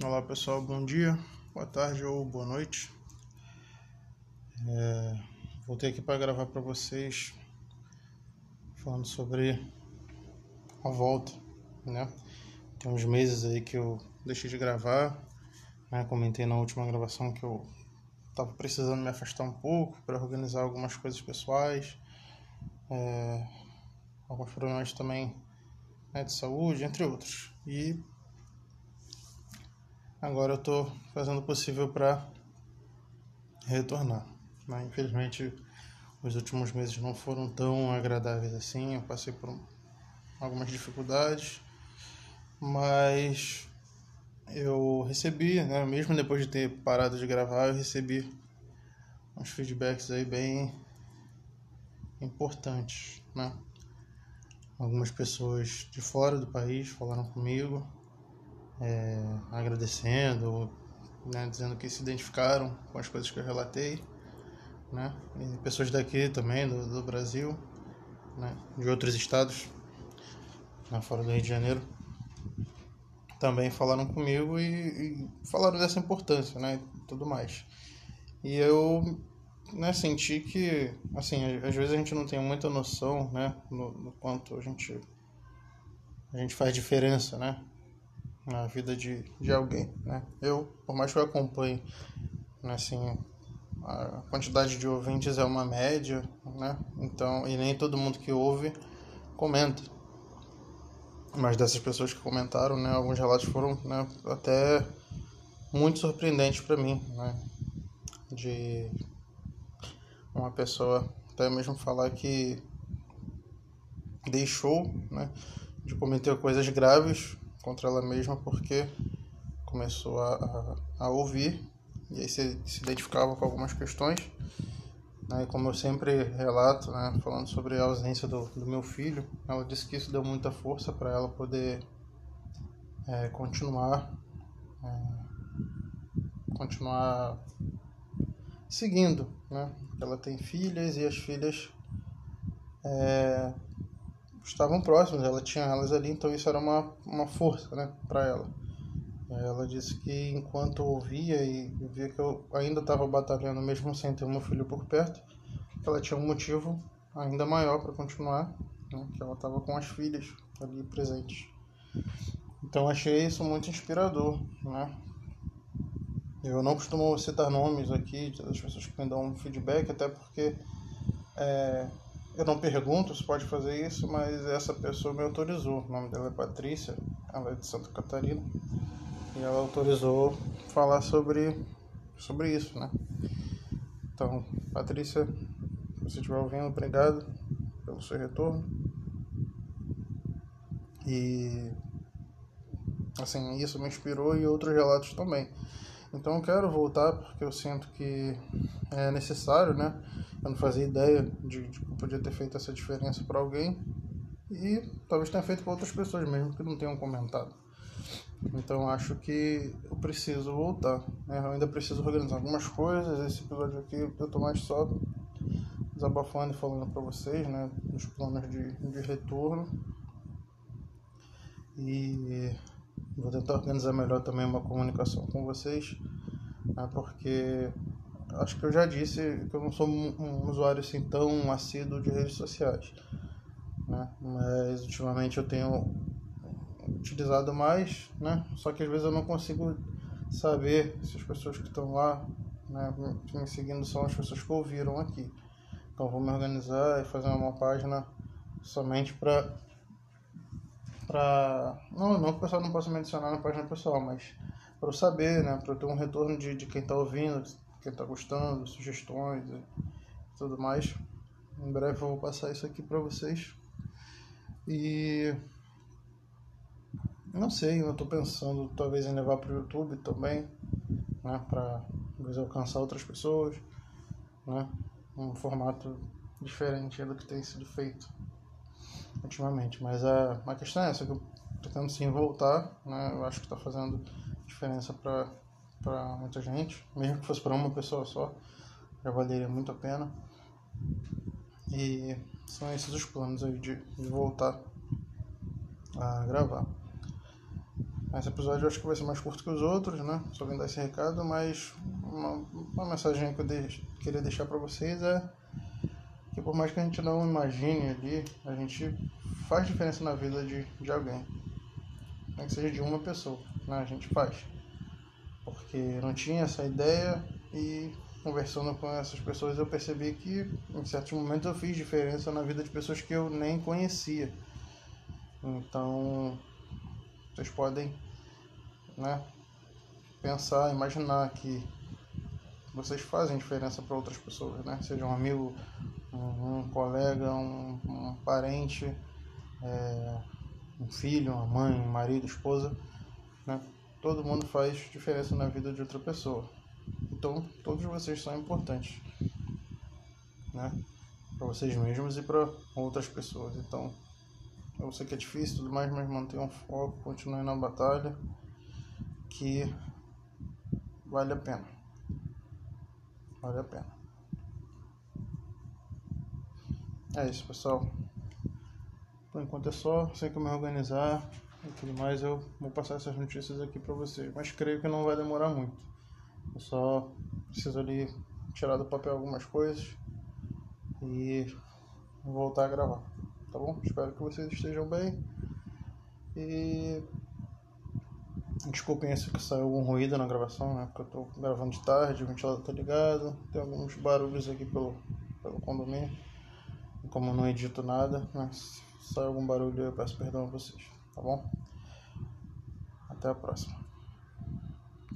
Olá pessoal, bom dia, boa tarde ou boa noite. É, voltei aqui para gravar para vocês falando sobre a volta, né? Tem uns meses aí que eu deixei de gravar, né? Comentei na última gravação que eu estava precisando me afastar um pouco para organizar algumas coisas pessoais, é, alguns problemas também né, de saúde, entre outros. E agora eu estou fazendo o possível para retornar. Mas infelizmente os últimos meses não foram tão agradáveis assim, eu passei por algumas dificuldades, mas eu recebi, né, mesmo depois de ter parado de gravar, eu recebi uns feedbacks aí bem importantes, né? Algumas pessoas de fora do país falaram comigo, é, agradecendo, né, dizendo que se identificaram com as coisas que eu relatei, né? E pessoas daqui também, do, do Brasil, né, de outros estados, né, fora do Rio de Janeiro, também falaram comigo e, e falaram dessa importância, né, e tudo mais. E eu né, senti que, assim, às vezes a gente não tem muita noção, né, no, no quanto a gente a gente faz diferença, né, na vida de, de alguém, né? Eu, por mais que eu acompanhe, né, assim, a quantidade de ouvintes é uma média, né? Então, e nem todo mundo que ouve comenta. Mas dessas pessoas que comentaram, né, alguns relatos foram, né, até muito surpreendentes para mim, né? De uma pessoa até mesmo falar que deixou, né, de cometer coisas graves contra ela mesma porque começou a, a, a ouvir e aí se, se identificava com algumas questões. Né, como eu sempre relato, né, falando sobre a ausência do, do meu filho, ela disse que isso deu muita força para ela poder é, continuar, é, continuar seguindo. Né? Ela tem filhas e as filhas é, estavam próximas, ela tinha elas ali, então isso era uma, uma força né, para ela. Ela disse que enquanto ouvia e via que eu ainda estava batalhando, mesmo sem ter meu filho por perto, ela tinha um motivo ainda maior para continuar, né, que ela estava com as filhas ali presentes. Então achei isso muito inspirador, né? Eu não costumo citar nomes aqui das pessoas que me dão feedback, até porque é, eu não pergunto se pode fazer isso, mas essa pessoa me autorizou. O nome dela é Patrícia, ela é de Santa Catarina. E ela autorizou falar sobre, sobre isso, né? Então, Patrícia, se você estiver ouvindo, obrigado pelo seu retorno. E assim, isso me inspirou e outros relatos também. Então eu quero voltar porque eu sinto que é necessário, né? Eu não fazia ideia de, de que podia ter feito essa diferença para alguém e talvez tenha feito para outras pessoas mesmo que não tenham comentado. Então acho que eu preciso voltar. Né? Eu ainda preciso organizar algumas coisas. Esse episódio aqui eu tô mais só desabafando e falando para vocês, né? Dos planos de, de retorno. E Vou tentar organizar melhor também uma comunicação com vocês, né, porque acho que eu já disse que eu não sou um usuário assim tão assíduo de redes sociais, né, mas ultimamente eu tenho utilizado mais, né, só que às vezes eu não consigo saber se as pessoas que estão lá né, me seguindo são as pessoas que ouviram aqui. Então vou me organizar e fazer uma página somente para para não, não que o pessoal não possa me adicionar na página pessoal, mas para eu saber, né, para eu ter um retorno de, de quem está ouvindo, quem está gostando, sugestões e tudo mais. Em breve eu vou passar isso aqui para vocês. E não sei, eu estou pensando talvez em levar para o YouTube também, né, para alcançar outras pessoas, né, um formato diferente do que tem sido feito ultimamente. Mas a, a questão é essa, que eu pretendo sim voltar, né? Eu acho que está fazendo diferença para muita gente, mesmo que fosse para uma pessoa só, já valeria muito a pena. E são esses os planos aí de, de voltar a gravar. Esse episódio eu acho que vai ser mais curto que os outros, né? Só vim dar esse recado, mas uma, uma mensagem que eu queria deixar para vocês é que por mais que a gente não imagine ali, a gente faz diferença na vida de, de alguém. Nem que seja de uma pessoa, né? A gente faz. Porque não tinha essa ideia e conversando com essas pessoas eu percebi que em certos momentos eu fiz diferença na vida de pessoas que eu nem conhecia. Então vocês podem né, pensar, imaginar que vocês fazem diferença para outras pessoas, né? Seja um amigo, um, colega, um, um parente, é, um filho, uma mãe, um marido, esposa, né? Todo mundo faz diferença na vida de outra pessoa. Então, todos vocês são importantes, né? Para vocês mesmos e para outras pessoas. Então, eu sei que é difícil tudo mais, mas mantenham foco, continue na batalha, que vale a pena. Vale a pena. É isso, pessoal. Por enquanto é só, sei que me organizar e tudo mais, eu vou passar essas notícias aqui para vocês. Mas creio que não vai demorar muito. Eu só preciso ali tirar do papel algumas coisas e voltar a gravar tá bom? Espero que vocês estejam bem. E desculpem se saiu algum ruído na gravação, né? Porque eu tô gravando de tarde, o ventilador tá ligado, tem alguns barulhos aqui pelo, pelo condomínio. Como eu não edito nada, mas se sai algum barulho eu peço perdão a vocês, tá bom? Até a próxima.